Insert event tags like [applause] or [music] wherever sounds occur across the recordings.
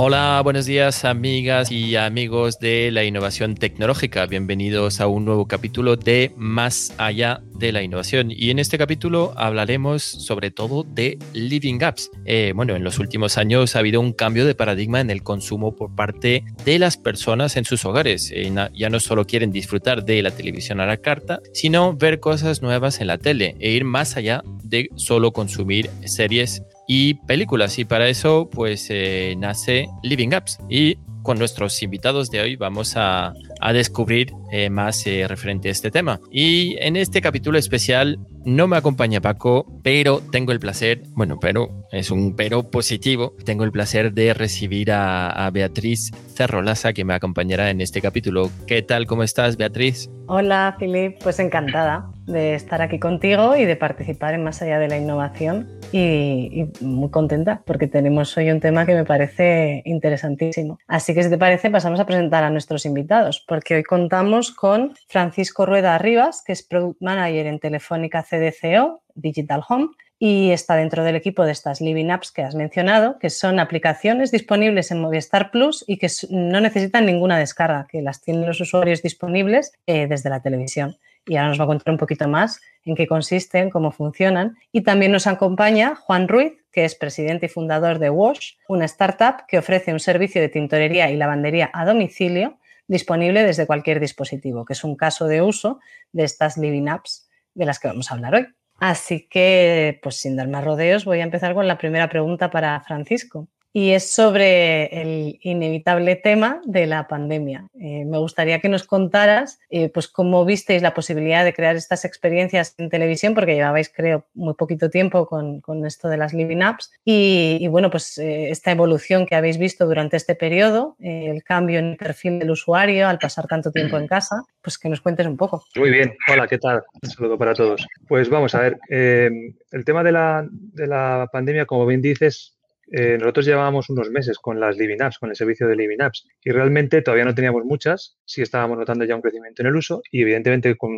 Hola, buenos días amigas y amigos de la innovación tecnológica. Bienvenidos a un nuevo capítulo de Más allá de la innovación. Y en este capítulo hablaremos sobre todo de Living Apps. Eh, bueno, en los últimos años ha habido un cambio de paradigma en el consumo por parte de las personas en sus hogares. Eh, ya no solo quieren disfrutar de la televisión a la carta, sino ver cosas nuevas en la tele e ir más allá de solo consumir series y películas. Y para eso, pues eh, nace Living Apps. Y con nuestros invitados de hoy vamos a, a descubrir eh, más eh, referente a este tema. Y en este capítulo especial no me acompaña Paco, pero tengo el placer, bueno, pero es un pero positivo, tengo el placer de recibir a, a Beatriz Cerrolaza que me acompañará en este capítulo. ¿Qué tal? ¿Cómo estás, Beatriz? Hola, Filip. Pues encantada de estar aquí contigo y de participar en Más allá de la innovación y, muy contenta porque tenemos hoy un tema que me parece interesantísimo. Así que si te parece pasamos a presentar a nuestros invitados porque hoy contamos con Francisco Rueda Rivas, que es Product Manager en Telefónica CDCO Digital Home y está dentro del equipo de estas Living Apps que has mencionado, que son aplicaciones disponibles en Movistar Plus y que no necesitan ninguna descarga, que las tienen los usuarios disponibles eh, desde la televisión. Y ahora nos va a contar un poquito más en qué consisten, cómo funcionan. Y también nos acompaña Juan Ruiz, que es presidente y fundador de Wash, una startup que ofrece un servicio de tintorería y lavandería a domicilio disponible desde cualquier dispositivo, que es un caso de uso de estas Living Apps de las que vamos a hablar hoy. Así que, pues sin dar más rodeos, voy a empezar con la primera pregunta para Francisco y es sobre el inevitable tema de la pandemia. Eh, me gustaría que nos contaras eh, pues cómo visteis la posibilidad de crear estas experiencias en televisión, porque llevabais, creo, muy poquito tiempo con, con esto de las Living Apps, y, bueno, pues eh, esta evolución que habéis visto durante este periodo, el cambio en el perfil del usuario al pasar tanto tiempo en casa, pues que nos cuentes un poco. Muy bien, hola, ¿qué tal? Un saludo para todos. Pues vamos a ver, el tema de la, de la pandemia, como bien dices, eh, nosotros llevábamos unos meses con las Living Apps, con el servicio de Living Apps, y realmente todavía no teníamos muchas, sí estábamos notando ya un crecimiento en el uso, y evidentemente con,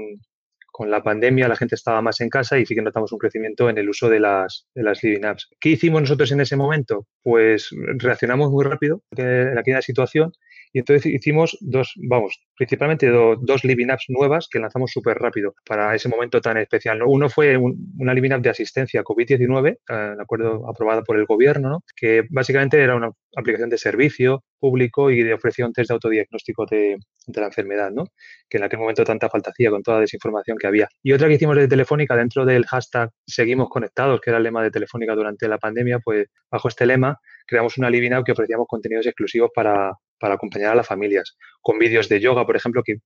con la pandemia la gente estaba más en casa y sí que notamos un crecimiento en el uso de las, de las Living Apps. ¿Qué hicimos nosotros en ese momento? Pues reaccionamos muy rápido en aquella situación y entonces hicimos dos, vamos, principalmente do, dos Living Apps nuevas que lanzamos súper rápido para ese momento tan especial. ¿no? Uno fue un, una Living App de asistencia COVID-19, eh, acuerdo, aprobada por el gobierno, ¿no? que básicamente era una aplicación de servicio público y de ofreció test de autodiagnóstico de, de, la enfermedad, ¿no? que en aquel momento tanta falta hacía con toda la desinformación que había. Y otra que hicimos de Telefónica dentro del hashtag Seguimos Conectados, que era el lema de Telefónica durante la pandemia, pues bajo este lema creamos una Living App que ofrecíamos contenidos exclusivos para, para acompañar a las familias, con vídeos de yoga, por ejemplo, que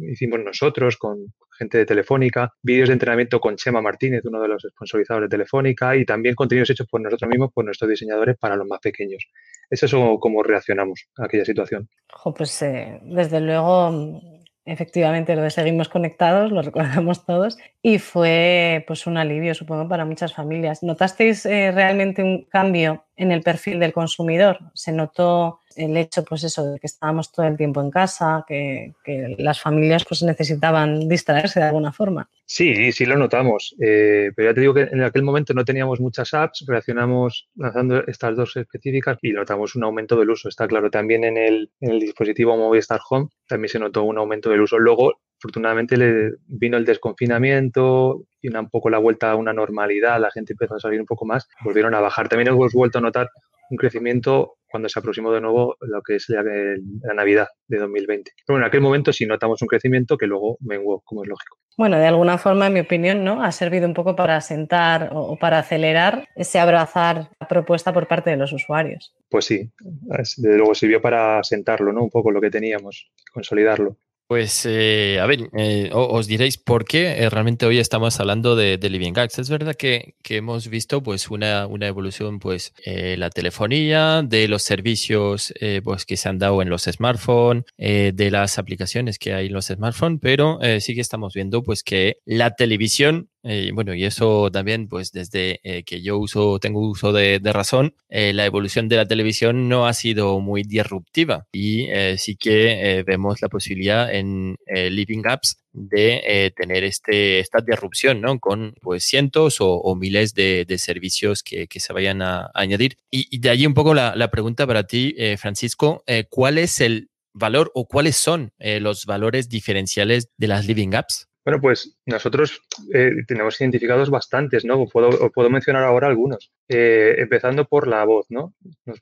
hicimos nosotros, con gente de Telefónica, vídeos de entrenamiento con Chema Martínez, uno de los sponsorizados de Telefónica, y también contenidos hechos por nosotros mismos, por nuestros diseñadores, para los más pequeños. Eso es como reaccionamos a aquella situación. Pues eh, desde luego efectivamente lo de seguimos conectados, lo recordamos todos, y fue pues un alivio, supongo, para muchas familias. ¿Notasteis eh, realmente un cambio en el perfil del consumidor? ¿Se notó el hecho, pues eso, de que estábamos todo el tiempo en casa, que, las familias pues necesitaban distraerse de alguna forma? Sí, sí lo notamos, eh, pero ya te digo que en aquel momento no teníamos muchas apps, reaccionamos lanzando estas dos específicas y notamos un aumento del uso, está claro. También en el, en el dispositivo Movistar Home también se notó un aumento del uso. Luego, afortunadamente, le vino el desconfinamiento y un poco la vuelta a una normalidad, la gente empezó a salir un poco más, volvieron a bajar. También hemos vuelto a notar un crecimiento cuando se aproximó de nuevo lo que es la, la, Navidad de 2020. Pero en aquel momento sí notamos un crecimiento que luego menguó, como es lógico. Bueno, de alguna forma, en mi opinión, ¿no? Ha servido un poco para sentar o para acelerar ese abrazar la propuesta por parte de los usuarios. Pues sí, desde luego sirvió para sentarlo, ¿no? Un poco lo que teníamos, consolidarlo. Pues eh, a ver, eh, os diréis por qué eh, realmente hoy estamos hablando de, de Living Apps. Es verdad que, que, hemos visto pues una, una evolución, pues eh, la telefonía, de los servicios pues que se han dado en los smartphones, de las aplicaciones que hay en los smartphones, pero sí que estamos viendo pues que la televisión Y bueno, y eso también, pues desde eh, que yo uso, tengo uso de, razón, eh, la evolución de la televisión no ha sido muy disruptiva y sí que vemos la posibilidad en Living Apps de tener este, esta disrupción, ¿no? Con pues cientos o, miles de, servicios que, se vayan a, añadir. Y, de allí un poco la, la pregunta para ti, Francisco, ¿cuál es el valor o cuáles son eh, los valores diferenciales de las Living Apps? Bueno, pues nosotros eh, tenemos identificados bastantes, ¿no? Puedo, puedo mencionar ahora algunos. Eh, empezando por la voz, ¿no?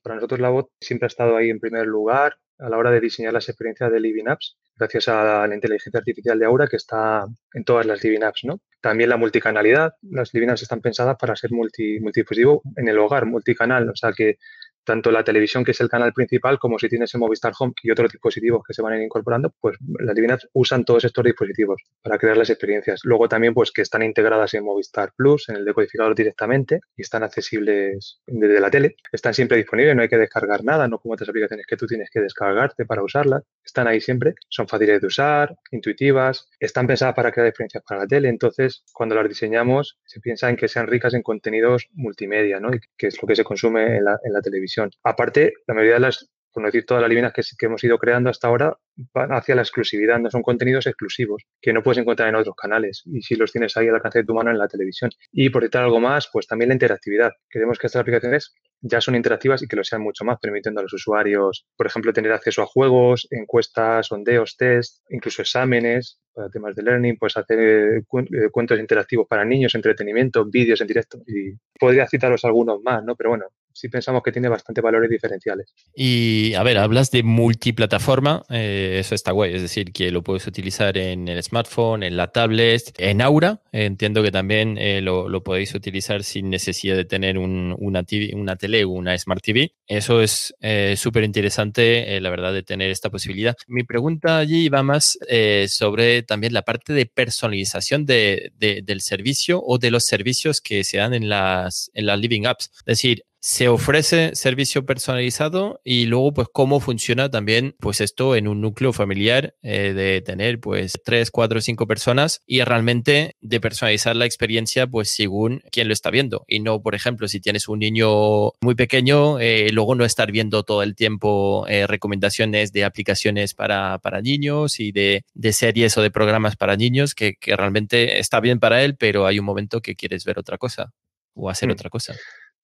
Para nosotros la voz siempre ha estado ahí en primer lugar a la hora de diseñar las experiencias de Living Apps, gracias a la inteligencia artificial de Aura que está en todas las Living Apps, ¿no? También la multicanalidad. Las Living Apps están pensadas para ser multi, multidispositivo en el hogar, multicanal, o sea que tanto la televisión, que es el canal principal, como si tienes el Movistar Home y otros dispositivos que se van a ir incorporando, pues las divinas usan todos estos dispositivos para crear las experiencias. Luego también, pues que están integradas en Movistar Plus, en el decodificador directamente y están accesibles desde la tele. Están siempre disponibles, no hay que descargar nada, no como otras aplicaciones que tú tienes que descargarte para usarlas. Están ahí siempre, son fáciles de usar, intuitivas, están pensadas para crear experiencias para la tele. Entonces, cuando las diseñamos, se piensa en que sean ricas en contenidos multimedia, ¿no? Y que es lo que se consume en la, en la televisión. Aparte, la mayoría de las, por no decir todas las líneas que, hemos ido creando hasta ahora, van hacia la exclusividad, no son contenidos exclusivos que no puedes encontrar en otros canales y si los tienes ahí al alcance de tu mano en la televisión. Y por decir algo más, pues también la interactividad. Queremos que estas aplicaciones ya son interactivas y que lo sean mucho más, permitiendo a los usuarios, por ejemplo, tener acceso a juegos, encuestas, sondeos, test, incluso exámenes para temas de learning, pues hacer eh, eh, cuentos interactivos para niños, entretenimiento, vídeos en directo. Y podría citaros algunos más, ¿no? Pero bueno, sí pensamos que tiene bastante valores diferenciales. Y a ver, hablas de multiplataforma, eh, eso está guay, es decir, que lo puedes utilizar en el smartphone, en la tablet, en Aura, entiendo que también eh, lo, lo, podéis utilizar sin necesidad de tener un, una, TV, una tele o una Smart TV. Eso es eh, súper interesante, la verdad, de tener esta posibilidad. Mi pregunta allí va más sobre también la parte de personalización de, de, del servicio o de los servicios que se dan en las, en las Living Apps. Es decir, se ofrece servicio personalizado y luego pues cómo funciona también pues esto en un núcleo familiar eh, de tener pues tres, cuatro, cinco personas y realmente de personalizar la experiencia pues según quien lo está viendo y no por ejemplo si tienes un niño muy pequeño eh, luego no estar viendo todo el tiempo eh, recomendaciones de aplicaciones para, para niños y de, de, series o de programas para niños que, que, realmente está bien para él pero hay un momento que quieres ver otra cosa o hacer mm. otra cosa.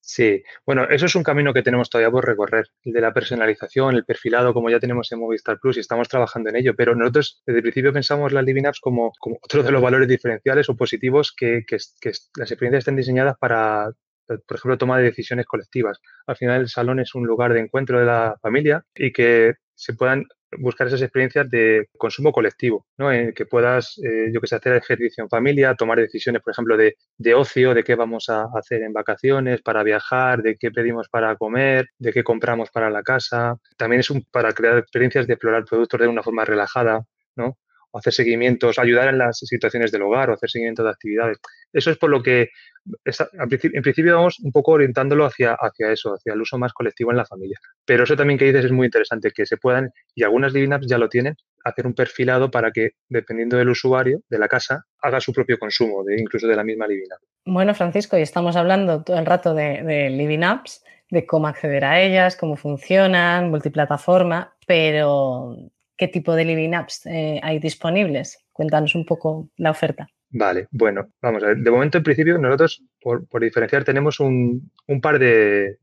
Sí, bueno, eso es un camino que tenemos todavía por recorrer, el de la personalización, el perfilado, como ya tenemos en Movistar Plus y estamos trabajando en ello, pero nosotros desde el principio pensamos las Living Apps como, [laughs] otro de los valores diferenciales o positivos que, que, las experiencias estén diseñadas para, por ejemplo, toma de decisiones colectivas. Al final el salón es un lugar de encuentro de la familia y que se puedan buscar esas experiencias de consumo colectivo, ¿no? En que puedas, eh, yo que sé, hacer ejercicio en familia, tomar decisiones, por ejemplo, de, de, ocio, de qué vamos a hacer en vacaciones, para viajar, de qué pedimos para comer, de qué compramos para la casa. También es un, para crear experiencias de explorar productos de una forma relajada, ¿no? Hacer seguimientos, ayudar en las situaciones del hogar o hacer seguimiento de actividades. Eso es por lo que en principio vamos un poco orientándolo hacia, hacia eso, hacia el uso más colectivo en la familia. Pero eso también que dices es muy interesante, que se puedan, y algunas Living Apps ya lo tienen, hacer un perfilado para que, dependiendo del usuario, de la casa, haga su propio consumo, de, incluso de la misma Living App. Bueno, Francisco, y estamos hablando todo el rato de, de Living Apps, de cómo acceder a ellas, cómo funcionan, multiplataforma, pero ¿qué tipo de Living Apps eh, hay disponibles? Cuéntanos un poco la oferta. Vale, bueno, vamos a ver. De momento, en principio, nosotros, por, diferenciar, tenemos un, par de,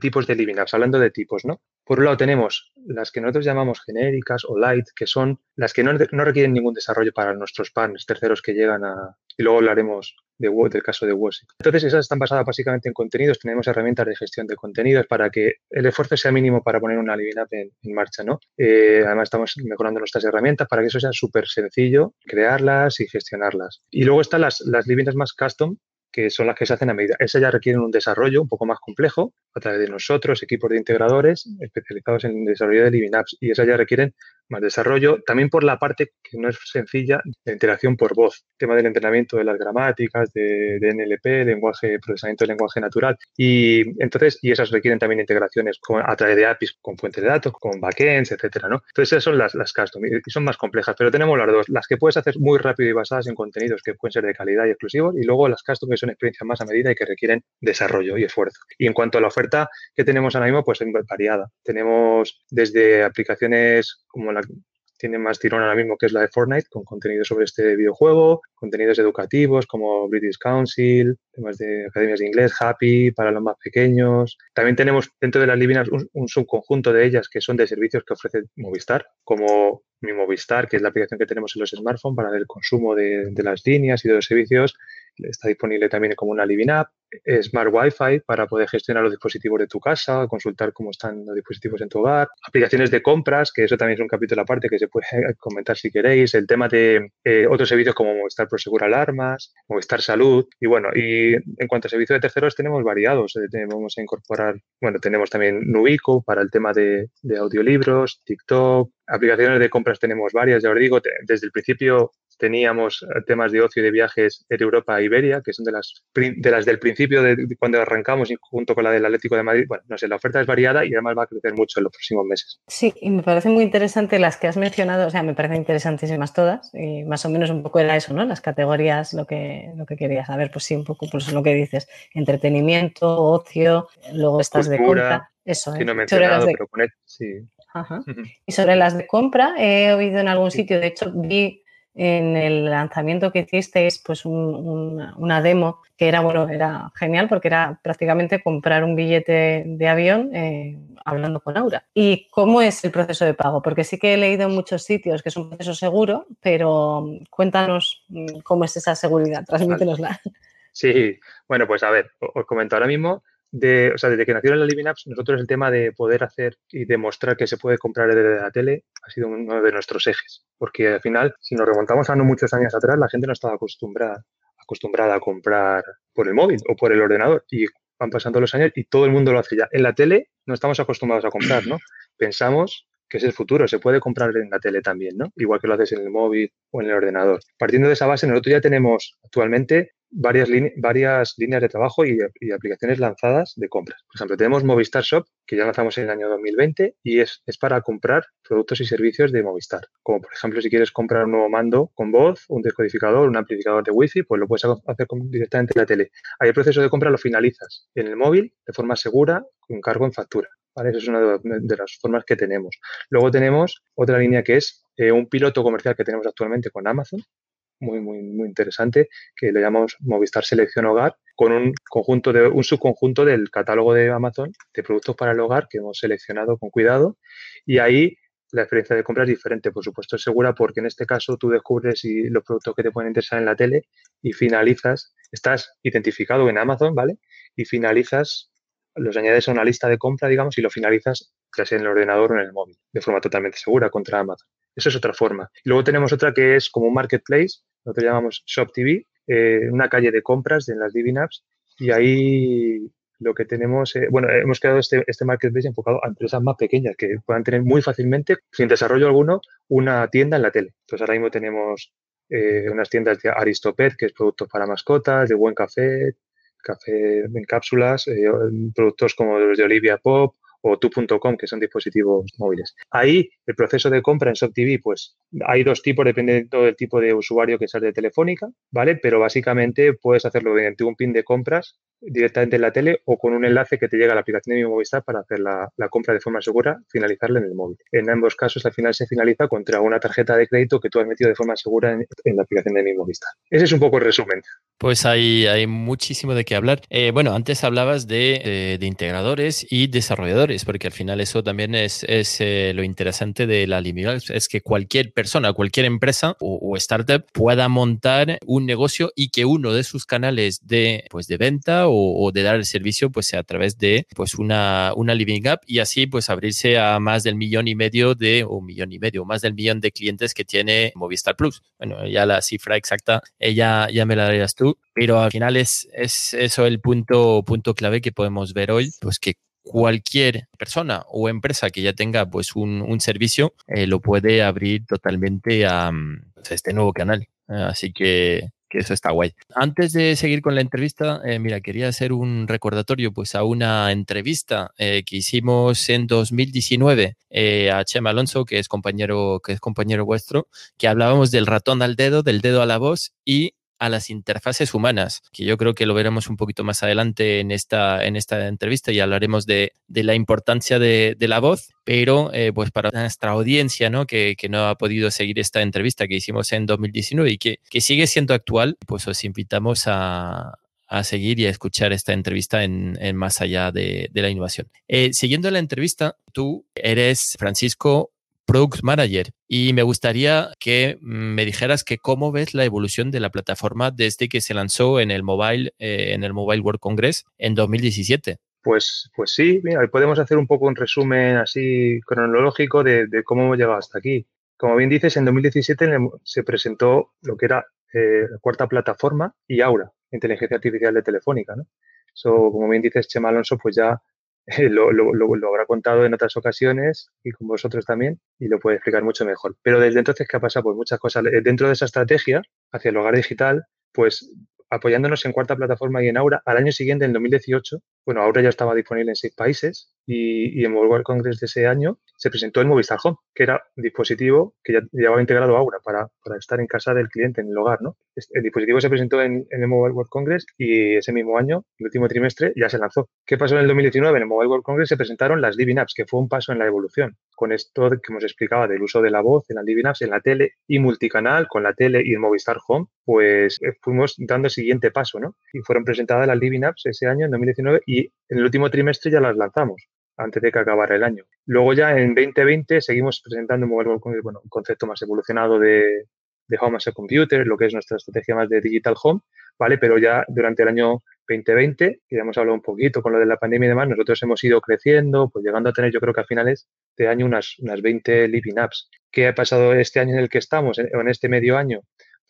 tipos de living apps, hablando de tipos, ¿no? Por un lado tenemos las que nosotros llamamos genéricas o light, que son las que no, requieren ningún desarrollo para nuestros partners terceros que llegan a... Y luego hablaremos de, del caso de WOSIC. Entonces, esas están basadas básicamente en contenidos. Tenemos herramientas de gestión de contenidos para que el esfuerzo sea mínimo para poner una living app en, marcha, ¿no? Eh, además, estamos mejorando nuestras herramientas para que eso sea súper sencillo, crearlas y gestionarlas. Y luego están las, las living apps más custom, que son las que se hacen a medida. Esas ya requieren un desarrollo un poco más complejo a través de nosotros, equipos de integradores especializados en el desarrollo de Living Apps, y esas ya requieren más desarrollo, también por la parte que no es sencilla, de interacción por voz, tema del entrenamiento de las gramáticas, de, NLP, lenguaje, procesamiento de lenguaje natural. Y entonces, y esas requieren también integraciones con, a través de APIs con fuentes de datos, con backends, etcétera, ¿no? Entonces, esas son las, las custom y son más complejas, pero tenemos las dos, las que puedes hacer muy rápido y basadas en contenidos que pueden ser de calidad y exclusivos, y luego las custom que son experiencias más a medida y que requieren desarrollo y esfuerzo. Y en cuanto a la oferta que tenemos ahora mismo, pues es variada. Tenemos desde aplicaciones como la tiene más tirón ahora mismo, que es la de Fortnite, con contenido sobre este videojuego, contenidos educativos como British Council, temas de academias de inglés, Happy, para los más pequeños. También tenemos dentro de las Livinas un, subconjunto de ellas que son de servicios que ofrece Movistar, como mi Movistar, que es la aplicación que tenemos en los smartphones para el consumo de las líneas y de los servicios está disponible también como una Living App, Smart Wi-Fi para poder gestionar los dispositivos de tu casa, consultar cómo están los dispositivos en tu hogar, aplicaciones de compras, que eso también es un capítulo aparte que se puede [laughs] comentar si queréis, el tema de eh, otros servicios como Movistar Prosegura Alarmas, Movistar Salud, y bueno, y en cuanto a servicios de terceros tenemos variados, eh, vamos a incorporar, bueno, tenemos también Nubico para el tema de audiolibros, TikTok, aplicaciones de compras tenemos varias, ya os digo, desde el principio teníamos eh, temas de ocio y de viajes en Europa e Iberia, que son de las, de las del principio de cuando arrancamos junto con la del Atlético de Madrid. Bueno, no sé, la oferta es variada y además va a crecer mucho en los próximos meses. Sí, y me parece muy interesante las que has mencionado, o sea, me parecen interesantísimas todas, y más o menos un poco era eso, ¿no? Las categorías, lo que, lo que quería saber, pues sí, un poco pues lo que dices, entretenimiento, ocio, luego estas de compra. Eso, sí, no he mencionado, pero con sí. Ajá. Y sobre las de compra, he oído en algún sitio, de hecho vi en el lanzamiento que hicisteis pues una demo que era bueno era genial porque era prácticamente comprar un billete de avión eh, hablando con Aura y cómo es el proceso de pago porque sí que he leído en muchos sitios que es un proceso seguro pero cuéntanos mm, cómo es esa seguridad. Transmítenosla. Sí bueno pues a ver os comento ahora mismo de, o sea, desde que nacieron las Living Apps, nosotros el tema de poder hacer y demostrar que se puede comprar desde la tele ha sido uno de nuestros ejes. Porque al final, si nos remontamos a no muchos años atrás, la gente no estaba acostumbrada, acostumbrada a comprar por el móvil o por el ordenador. Y van pasando los años y todo el mundo lo hace ya. En la tele no estamos acostumbrados a comprar, ¿no? Pensamos que es el futuro, se puede comprar en la tele también, ¿no? Igual que lo haces en el móvil o en el ordenador. Partiendo de esa base, nosotros ya tenemos actualmente varias, varias líneas de trabajo y, aplicaciones lanzadas de compras. Por ejemplo, tenemos Movistar Shop, que ya lanzamos en el año 2020 y es, es para comprar productos y servicios de Movistar. Como por ejemplo, si quieres comprar un nuevo mando con voz, un descodificador, un amplificador de Wi-Fi, pues lo puedes hacer directamente en la tele. Ahí el proceso de compra lo finalizas en el móvil de forma segura, con cargo en factura. ¿vale? Esa es una de, las formas que tenemos. Luego tenemos otra línea que es eh, un piloto comercial que tenemos actualmente con Amazon, muy, muy, muy interesante, que le llamamos Movistar Selección Hogar, con un conjunto de, un subconjunto del catálogo de Amazon de productos para el hogar que hemos seleccionado con cuidado. Y ahí la experiencia de compra es diferente, por supuesto, es segura porque en este caso tú descubres los productos que te pueden interesar en la tele y finalizas, estás identificado en Amazon, ¿vale? Y finalizas, los añades a una lista de compra, digamos, y lo finalizas ya sea en el ordenador o en el móvil, de forma totalmente segura contra Amazon. Eso es otra forma. Luego tenemos otra que es como un marketplace, nosotros llamamos Shop TV, eh, una calle de compras en las Divin Apps y ahí lo que tenemos, eh, bueno, hemos creado este, este marketplace enfocado a empresas más pequeñas que puedan tener muy fácilmente, sin desarrollo alguno, una tienda en la tele. Entonces ahora mismo tenemos eh, unas tiendas de Aristopet, que es productos para mascotas, de Buen Café, café en cápsulas, productos como los de Olivia Pop o tu.com, que son dispositivos móviles. Ahí, el proceso de compra en ShopTV, pues hay dos tipos dependiendo del tipo de usuario que seas de Telefónica, ¿vale? Pero básicamente puedes hacerlo mediante un pin de compras directamente en la tele o con un enlace que te llega a la aplicación de mi Movistar para hacer la, compra de forma segura, finalizarla en el móvil. En ambos casos, al final se finaliza contra una tarjeta de crédito que tú has metido de forma segura en, la aplicación de mi Movistar. Ese es un poco el resumen. Pues hay, hay muchísimo de qué hablar. Eh, bueno, antes hablabas de, eh, de, integradores y desarrolladores, porque al final eso también es, es eh, lo interesante de la limitada, es que cualquier persona, cualquier empresa o, startup pueda montar un negocio y que uno de sus canales de, pues, de venta o, de dar el servicio pues sea a través de pues una, una Living App y así pues abrirse a más del millón y medio de, o millón y medio, más del millón de clientes que tiene Movistar Plus. Bueno, ya la cifra exacta, ella ya me la darías tú, pero al final es, es eso el punto, punto clave que podemos ver hoy, pues que cualquier persona o empresa que ya tenga pues un, servicio eh, lo puede abrir totalmente a, pues, este nuevo canal. Así que, eso está guay. Antes de seguir con la entrevista, eh, mira, quería hacer un recordatorio pues a una entrevista eh, que hicimos en 2019 a Chema Alonso, que es compañero, que es compañero vuestro, que hablábamos del ratón al dedo, del dedo a la voz y a las interfaces humanas, que yo creo que lo veremos un poquito más adelante en esta, en esta entrevista y hablaremos de, la importancia de, la voz, pero eh, pues para nuestra audiencia ¿no? Que, no ha podido seguir esta entrevista que hicimos en 2019 y que, sigue siendo actual, pues os invitamos a, seguir y a escuchar esta entrevista en, Más allá de, la innovación. Eh, siguiendo la entrevista, tú eres Francisco Product Manager. Y me gustaría que me dijeras que cómo ves la evolución de la plataforma desde que se lanzó en el Mobile, eh, en el Mobile World Congress en 2017. Pues, pues sí, mira, podemos hacer un poco un resumen así cronológico de, cómo hemos llegado hasta aquí. Como bien dices, en 2017 se presentó lo que era eh, la cuarta plataforma y Aura, inteligencia artificial de Telefónica. ¿no? como bien dices, Chema Alonso, pues ya [laughs] lo, habrá contado en otras ocasiones y con vosotros también y lo puede explicar mucho mejor. Pero desde entonces, ¿qué ha pasado? Pues muchas cosas. Dentro de esa estrategia hacia el hogar digital, pues apoyándonos en cuarta plataforma y en Aura, al año siguiente, en 2018, bueno, Aura ya estaba disponible en seis países y, en Mobile World Congress de ese año se presentó el Movistar Home, que era un dispositivo que ya llevaba integrado Aura para, para estar en casa del cliente, en el hogar, ¿no? El dispositivo se presentó en, el Mobile World Congress y ese mismo año, el último trimestre, ya se lanzó. ¿Qué pasó en el 2019? En el Mobile World Congress se presentaron las Living Apps, que fue un paso en la evolución. Con esto que hemos explicado del uso de la voz en las Living Apps, en la tele y multicanal, con la tele y el Movistar Home, pues eh, fuimos dando el siguiente paso, ¿no? Y fueron presentadas las Living Apps ese año, en 2019, y en el último trimestre ya las lanzamos antes de que acabara el año. Luego ya en 2020 seguimos presentando un, concepto más evolucionado de, de Home as a Computer, lo que es nuestra estrategia más de Digital Home, ¿vale? Pero ya durante el año 2020, que ya hemos hablado un poquito con lo de la pandemia y demás, nosotros hemos ido creciendo, pues llegando a tener yo creo que a finales de año unas, unas 20 living apps. ¿Qué ha pasado este año en el que estamos, en, en este medio año?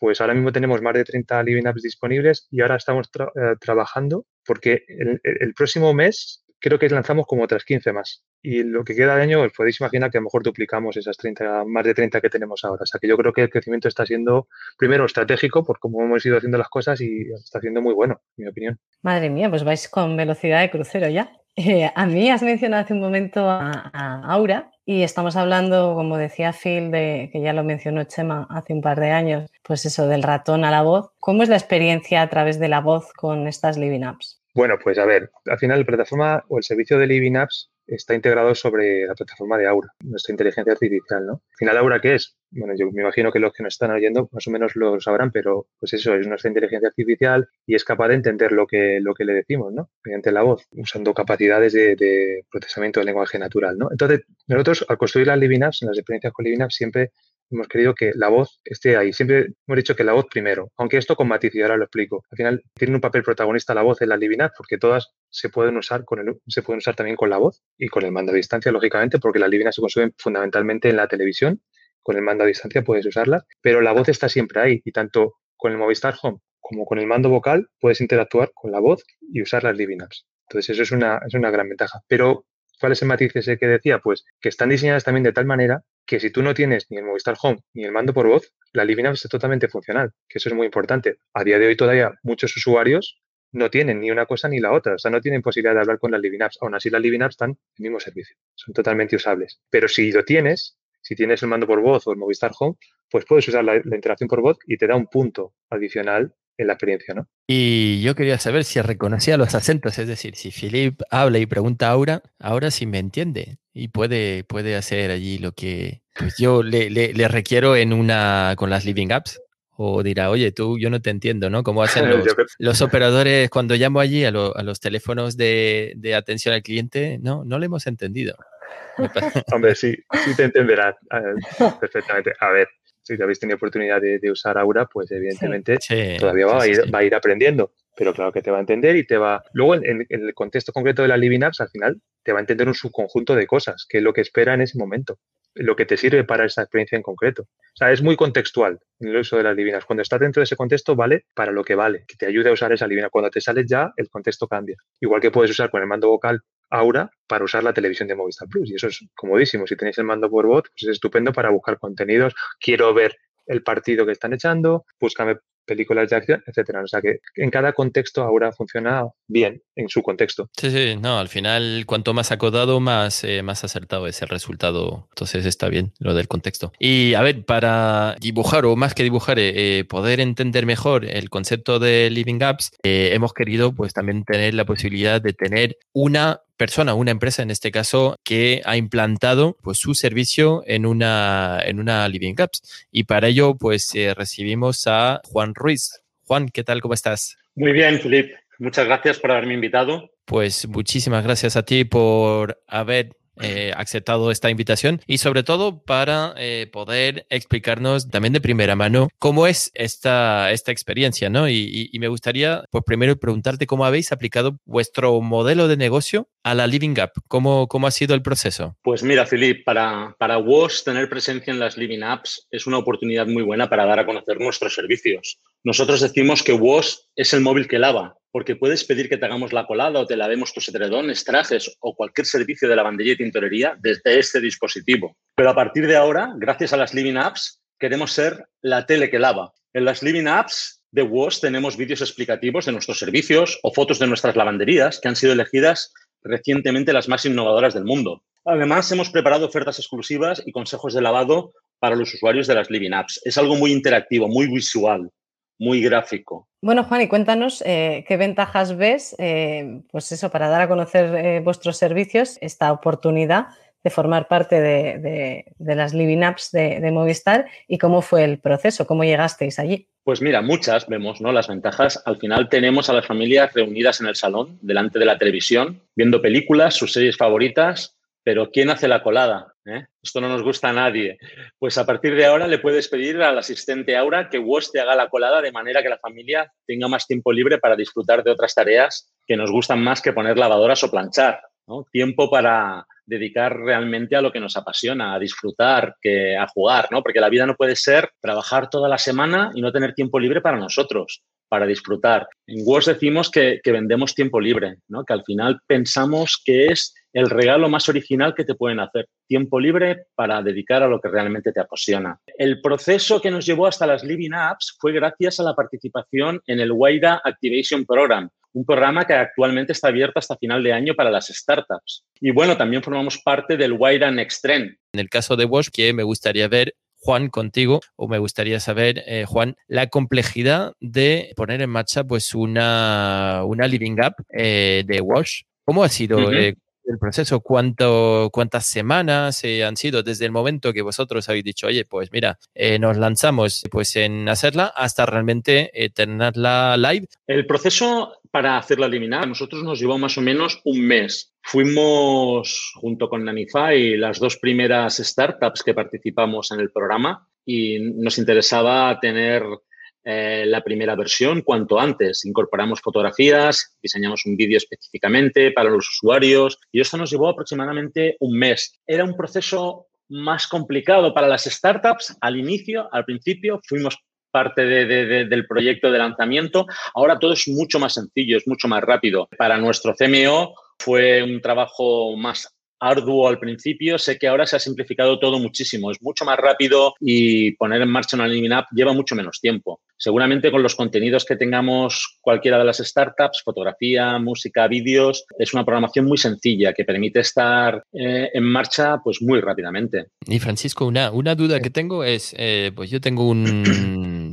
Pues ahora mismo tenemos más de 30 Living Apps disponibles y ahora estamos eh, trabajando porque el, próximo mes creo que lanzamos como otras 15 más. Y lo que queda de año, os podéis imaginar que a lo mejor duplicamos esas 30, más de 30 que tenemos ahora. O sea que yo creo que el crecimiento está siendo, primero, estratégico por cómo hemos ido haciendo las cosas y está siendo muy bueno, en mi opinión. Madre mía, pues vais con velocidad de crucero ya. [laughs] Eh, a mí has mencionado hace un momento a, Aura y estamos hablando, como decía Phil, de, que ya lo mencionó Chema hace un par de años, pues eso del ratón a la voz. ¿Cómo es la experiencia a través de la voz con estas Living Apps? Bueno, pues a ver, al final la plataforma o el servicio de Living Apps está integrado sobre la plataforma de Aura, nuestra inteligencia artificial, ¿no? Al final, ¿Aura qué es? Bueno, yo me imagino que los que nos están oyendo más o menos lo sabrán, pero pues eso, es nuestra inteligencia artificial y es capaz de entender lo que, lo que le decimos, ¿no? Mediante la voz, usando capacidades de, procesamiento del lenguaje natural, ¿no? Entonces, nosotros al construir las Living Apps, en las experiencias con Living Apps, siempre hemos querido que la voz esté ahí. Siempre hemos dicho que la voz primero, aunque esto con matiz, y ahora lo explico. Al final tiene un papel protagonista la voz en la Livinap porque todas se pueden usar con el, se pueden usar también con la voz y con el mando a distancia, lógicamente, porque las Livinap se consumen fundamentalmente en la televisión. Con el mando a distancia puedes usarla, pero la voz está siempre ahí y tanto con el Movistar Home como con el mando vocal puedes interactuar con la voz y usar las Living Apps. Entonces, eso es una, es una gran ventaja. Pero, ¿cuál es el matiz ese que decía? Pues que están diseñadas también de tal manera que si tú no tienes ni el Movistar Home ni el mando por voz, la Living Apps es totalmente funcional, que eso es muy importante. A día de hoy todavía muchos usuarios no tienen ni una cosa ni la otra, o sea, no tienen posibilidad de hablar con las Living Apps. Aún así, las Living Apps están en el mismo servicio, son totalmente usables. Pero si lo tienes, si tienes el mando por voz o el Movistar Home, pues puedes usar la interacción por voz y te da un punto adicional en la experiencia, ¿no? Y yo quería saber si reconocía los acentos, es decir, si Philip habla y pregunta a Aura, ahora sí me entiende y puede, puede hacer allí lo que pues yo le, le, requiero en una con las Living Apps. O dirá, oye, tú, yo no te entiendo, ¿no? ¿Cómo hacen [laughs] los, operadores cuando llamo allí a, a los teléfonos de, de, atención al cliente? No, no le hemos entendido. [laughs] Hombre, sí, sí te entenderás [laughs] perfectamente. A ver, si habéis tenido oportunidad de, usar Aura, pues evidentemente todavía va, a ir, va a ir aprendiendo. Pero claro que te va a entender y te va. Luego, en, el contexto concreto de la Living Apps, al final te va a entender un subconjunto de cosas, que es lo que espera en ese momento, lo que te sirve para esa experiencia en concreto. O sea, es muy contextual el uso de las Living Apps. Cuando estás dentro de ese contexto, vale para lo que vale, que te ayude a usar esa Living Cuando te sales ya, el contexto cambia. Igual que puedes usar con el mando vocal Aura para usar la televisión de Movistar Plus. Y eso es comodísimo. Si tenéis el mando por bot, pues es estupendo para buscar contenidos. Quiero ver el partido que están echando, búscame películas de acción, etcétera. O sea que en cada contexto ahora funciona bien en su contexto. Sí, sí, no, al final cuanto más acodado, más, eh, más acertado es el resultado. Entonces está bien lo del contexto. Y a ver, para dibujar o más que dibujar, eh, eh, poder entender mejor el concepto de Living Apps, hemos querido pues también tener la posibilidad de tener una persona, una empresa en este caso, que ha implantado pues, su servicio en una, en una Living Apps. Y para ello, pues eh, recibimos a Juan Ruiz. Juan, ¿qué tal? ¿Cómo estás? Muy bien, Filip. Muchas gracias por haberme invitado. Pues muchísimas gracias a ti por haber eh, aceptado esta invitación y sobre todo para eh, poder explicarnos también de primera mano cómo es esta, esta experiencia, ¿no? Y, me gustaría, pues primero preguntarte cómo habéis aplicado vuestro modelo de negocio a la Living App. ¿Cómo, cómo ha sido el proceso? Pues mira, Filip, para, para WOS tener presencia en las Living Apps es una oportunidad muy buena para dar a conocer nuestros servicios. Nosotros decimos que WOS es el móvil que lava porque puedes pedir que te hagamos la colada o te lavemos tus edredones, trajes o cualquier servicio de lavandería y tintorería desde este dispositivo. Pero a partir de ahora, gracias a las Living Apps, queremos ser la tele que lava. En las Living Apps de WOS tenemos vídeos explicativos de nuestros servicios o fotos de nuestras lavanderías que han sido elegidas recientemente las más innovadoras del mundo. Además, hemos preparado ofertas exclusivas y consejos de lavado para los usuarios de las Living Apps. Es algo muy interactivo, muy visual muy gráfico. Bueno, Juan, y cuéntanos eh, qué ventajas ves, eh, pues eso, para dar a conocer eh, vuestros servicios, esta oportunidad de formar parte de, las Living Apps de, Movistar y cómo fue el proceso, cómo llegasteis allí. Pues mira, muchas vemos, ¿no? Las ventajas. Al final tenemos a las familias reunidas en el salón, delante de la televisión, viendo películas, sus series favoritas, pero ¿quién hace la colada? ¿Eh? Esto no nos gusta a nadie. Pues a partir de ahora le puedes pedir al asistente Aura que WOS te haga la colada de manera que la familia tenga más tiempo libre para disfrutar de otras tareas que nos gustan más que poner lavadoras o planchar. Tiempo para dedicar realmente a lo que nos apasiona, a disfrutar, que a jugar, ¿no? Porque la vida no puede ser trabajar toda la semana y no tener tiempo libre para nosotros para disfrutar. En WOS decimos que, que, vendemos tiempo libre, ¿no? que al final pensamos que es el regalo más original que te pueden hacer. Tiempo libre para dedicar a lo que realmente te apasiona. El proceso que nos llevó hasta las Living Apps fue gracias a la participación en el WIDA Activation Program, un programa que actualmente está abierto hasta final de año para las startups. Y bueno, también formamos parte del WIDA Next Trend. En el caso de Wash, que me gustaría ver Juan, contigo, o me gustaría saber, eh, Juan, la complejidad de poner en marcha pues una, una Living App eh, de Wash. ¿Cómo ha sido? El proceso? ¿Cuánto, ¿Cuántas semanas eh, han sido desde el momento que vosotros habéis dicho, oye, pues mira, eh, nos lanzamos pues en hacerla hasta realmente eh, tenerla live? El proceso para hacerla eliminar, a nosotros nos llevó más o menos un mes. Fuimos junto con Nanify las dos primeras startups que participamos en el programa y nos interesaba tener eh, la primera versión cuanto antes. Incorporamos fotografías, diseñamos un vídeo específicamente para los usuarios y esto nos llevó aproximadamente un mes. Era un proceso más complicado para las startups al inicio, al principio fuimos parte del proyecto de lanzamiento. Ahora todo es mucho más sencillo, es mucho más rápido. Para nuestro CMO fue un trabajo más arduo al principio. Sé que ahora se ha simplificado todo muchísimo. Es mucho más rápido y poner en marcha una Living App lleva mucho menos tiempo. Seguramente con los contenidos que tengamos cualquiera de las startups, fotografía, música, vídeos, es una programación muy sencilla que permite estar eh, en marcha pues muy rápidamente. Y Francisco, una, una duda que tengo es, eh, pues yo tengo un,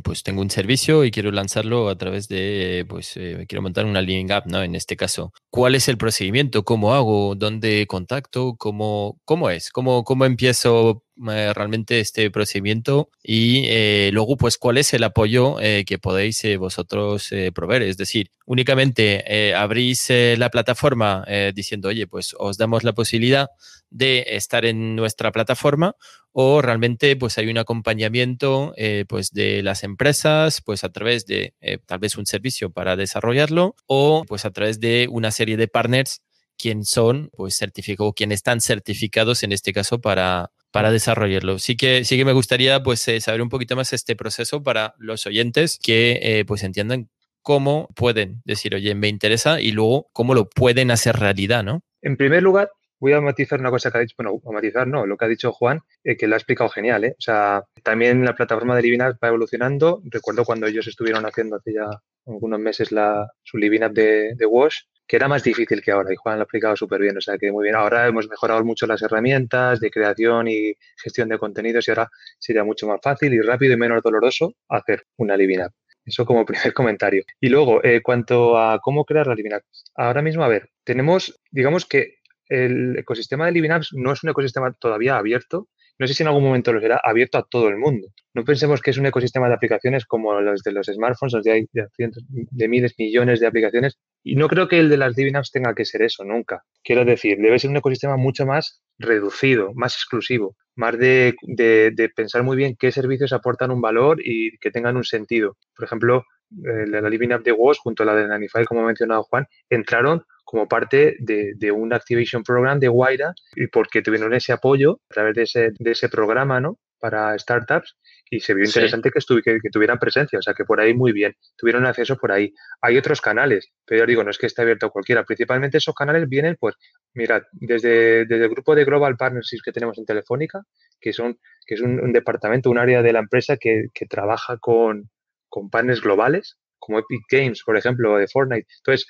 pues tengo un servicio y quiero lanzarlo a través de, pues eh, quiero montar una Living App, ¿no? En este caso, ¿cuál es el procedimiento? ¿Cómo hago? ¿Dónde contacto? ¿Cómo, cómo es? ¿Cómo, ¿Cómo empiezo eh, realmente este procedimiento? Y eh, luego, pues, ¿cuál es el apoyo eh, que podéis vosotros proveer? Es decir, únicamente abrís la plataforma diciendo, oye, pues os damos la posibilidad de estar en nuestra plataforma o realmente pues hay un acompañamiento pues de las empresas pues a través de tal vez un servicio para desarrollarlo o pues a través de una serie de partners quién son, pues certificó, quién están certificados en este caso para, para desarrollarlo. Sí que, sí que me gustaría pues eh, saber un poquito más este proceso para los oyentes que eh, pues entiendan cómo pueden decir, oye, me interesa y luego cómo lo pueden hacer realidad, ¿no? En primer lugar, voy a matizar una cosa que ha dicho, bueno, a matizar no, lo que ha dicho Juan, eh, que lo ha explicado genial, ¿eh? O sea, también la plataforma de Living va evolucionando. Recuerdo cuando ellos estuvieron haciendo hace ya algunos meses la, su Living de, de Wash, que era más difícil que ahora y Juan lo ha explicado súper bien, o sea que muy bien. Ahora hemos mejorado mucho las herramientas de creación y gestión de contenidos y ahora sería mucho más fácil y rápido y menos doloroso hacer una Living Eso como [laughs] primer comentario. Y luego, eh, cuanto a cómo crear la Living Ahora mismo, a ver, tenemos, digamos que el ecosistema de Living Apps no es un ecosistema todavía abierto. No sé si en algún momento lo será abierto a todo el mundo. No pensemos que es un ecosistema de aplicaciones como los de los smartphones, donde hay cientos de miles, millones de aplicaciones. Y no creo que el de las Living Apps tenga que ser eso nunca. Quiero decir, debe ser un ecosistema mucho más reducido, más exclusivo, más de, de pensar muy bien qué servicios aportan un valor y que tengan un sentido. Por ejemplo, eh, la Living App de WOS junto a la de Nanify, como ha mencionado Juan, entraron como parte de, un Activation Program de Guaira y porque tuvieron ese apoyo a través de ese, de ese programa ¿no? para startups y se vio interesante que, que, tuvieran presencia, o sea que por ahí muy bien, tuvieron acceso por ahí. Hay otros canales, pero yo digo, no es que esté abierto a cualquiera, principalmente esos canales vienen, pues, mirad, desde, desde el grupo de Global Partnerships que tenemos en Telefónica, que, son, que es un, departamento, un área de la empresa que, que trabaja con, con partners globales, como Epic Games, por ejemplo, o de Fortnite. Entonces,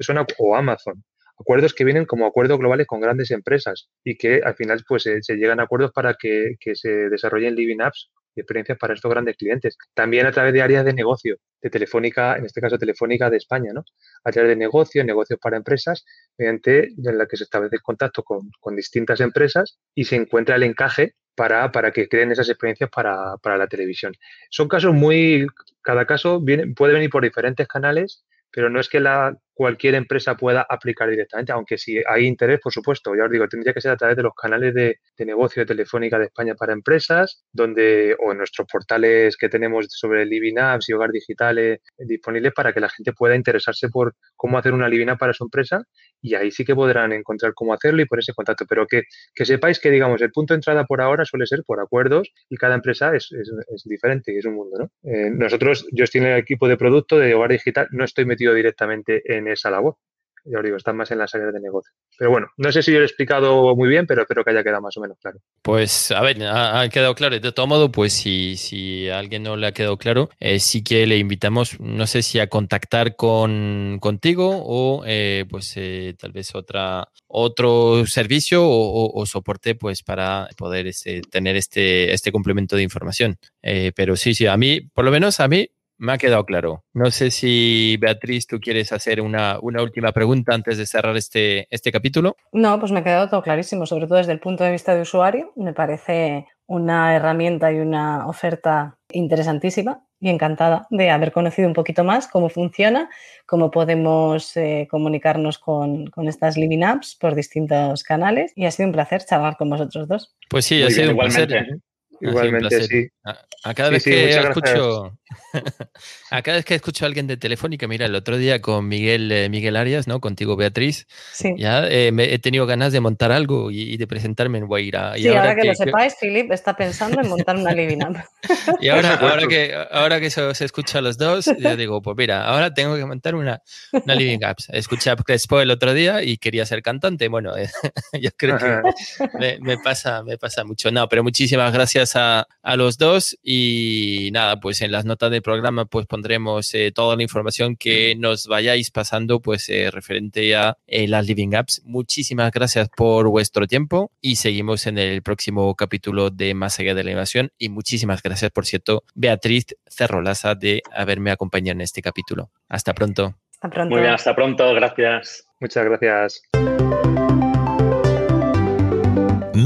son, o Amazon. Acuerdos que vienen como acuerdos globales con grandes empresas y que al final pues se, llegan a acuerdos para que, se desarrollen living apps y experiencias para estos grandes clientes. También a través de áreas de negocio, de Telefónica, en este caso Telefónica de España, ¿no? A través de negocio, negocios para empresas, mediante en la que se establece contacto con, con distintas empresas y se encuentra el encaje para, para, que creen esas experiencias para, para, la televisión. Son casos muy, cada caso viene, puede venir por diferentes canales, pero no es que la, cualquier empresa pueda aplicar directamente, aunque si hay interés, por supuesto, ya os digo, tendría que ser a través de los canales de, negocio de Telefónica de España para empresas, donde, o en nuestros portales que tenemos sobre Living y Hogar Digitales disponibles para que la gente pueda interesarse por cómo hacer una Living para su empresa y ahí sí que podrán encontrar cómo hacerlo y por ese contacto. Pero que, que sepáis que, digamos, el punto de entrada por ahora suele ser por acuerdos y cada empresa es, es, diferente y es un mundo, ¿no? Eh, nosotros, yo estoy en el equipo de producto de Hogar Digital, no estoy metido directamente en esa labor. Ya os digo, están más en las áreas de negocio. Pero bueno, no sé si lo he explicado muy bien, pero espero que haya quedado más o menos claro. Pues, a ver, ha, quedado claro. De todo modo, pues si, si a alguien no le ha quedado claro, eh, sí que le invitamos, no sé si a contactar con, contigo o eh, pues eh, tal vez otra, otro servicio o, soporte pues para poder este, tener este, este complemento de información. pero sí, sí, a mí, por lo menos a mí, me ha quedado claro. No sé si Beatriz, tú quieres hacer una, una, última pregunta antes de cerrar este, este capítulo. No, pues me ha quedado todo clarísimo, sobre todo desde el punto de vista de usuario. Me parece una herramienta y una oferta interesantísima y encantada de haber conocido un poquito más cómo funciona, cómo podemos eh, comunicarnos con, con, estas Living Apps por distintos canales y ha sido un placer charlar con vosotros dos. Pues sí, ha sido un placer. Igualmente, sí. A, cada vez que escucho, a cada vez que escucho a alguien de Telefónica, mira, el otro día con Miguel, eh, Miguel Arias, ¿no? Contigo, Beatriz, ya eh, he tenido ganas de montar algo y, de presentarme en Guaira. sí, ahora, que, lo sepáis, Philip está pensando en montar una living [laughs] y ahora, ahora, que, ahora que eso se escucha a los dos, yo digo, pues mira, ahora tengo que montar una, una living apps. Escuché a Crespo el otro día y quería ser cantante. Bueno, [laughs] yo creo que me, me, pasa, me pasa mucho. No, pero muchísimas gracias a, a los dos y nada, pues en las notas del programa pues pondremos eh, toda la información que nos vayáis pasando pues eh, referente a eh, las Living Apps. Muchísimas gracias por vuestro tiempo y seguimos en el próximo capítulo de Más allá de la innovación y muchísimas gracias por cierto Beatriz Cerrolaza de haberme acompañado en este capítulo. Hasta pronto. Hasta pronto. Muy bien, hasta pronto. Gracias. Muchas gracias.